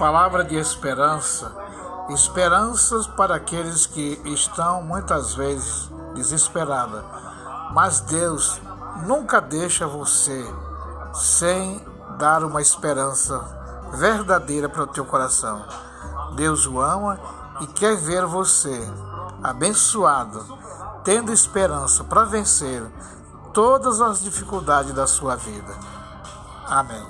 Palavra de esperança, esperanças para aqueles que estão muitas vezes desesperados. Mas Deus nunca deixa você sem dar uma esperança verdadeira para o teu coração. Deus o ama e quer ver você abençoado, tendo esperança para vencer todas as dificuldades da sua vida. Amém.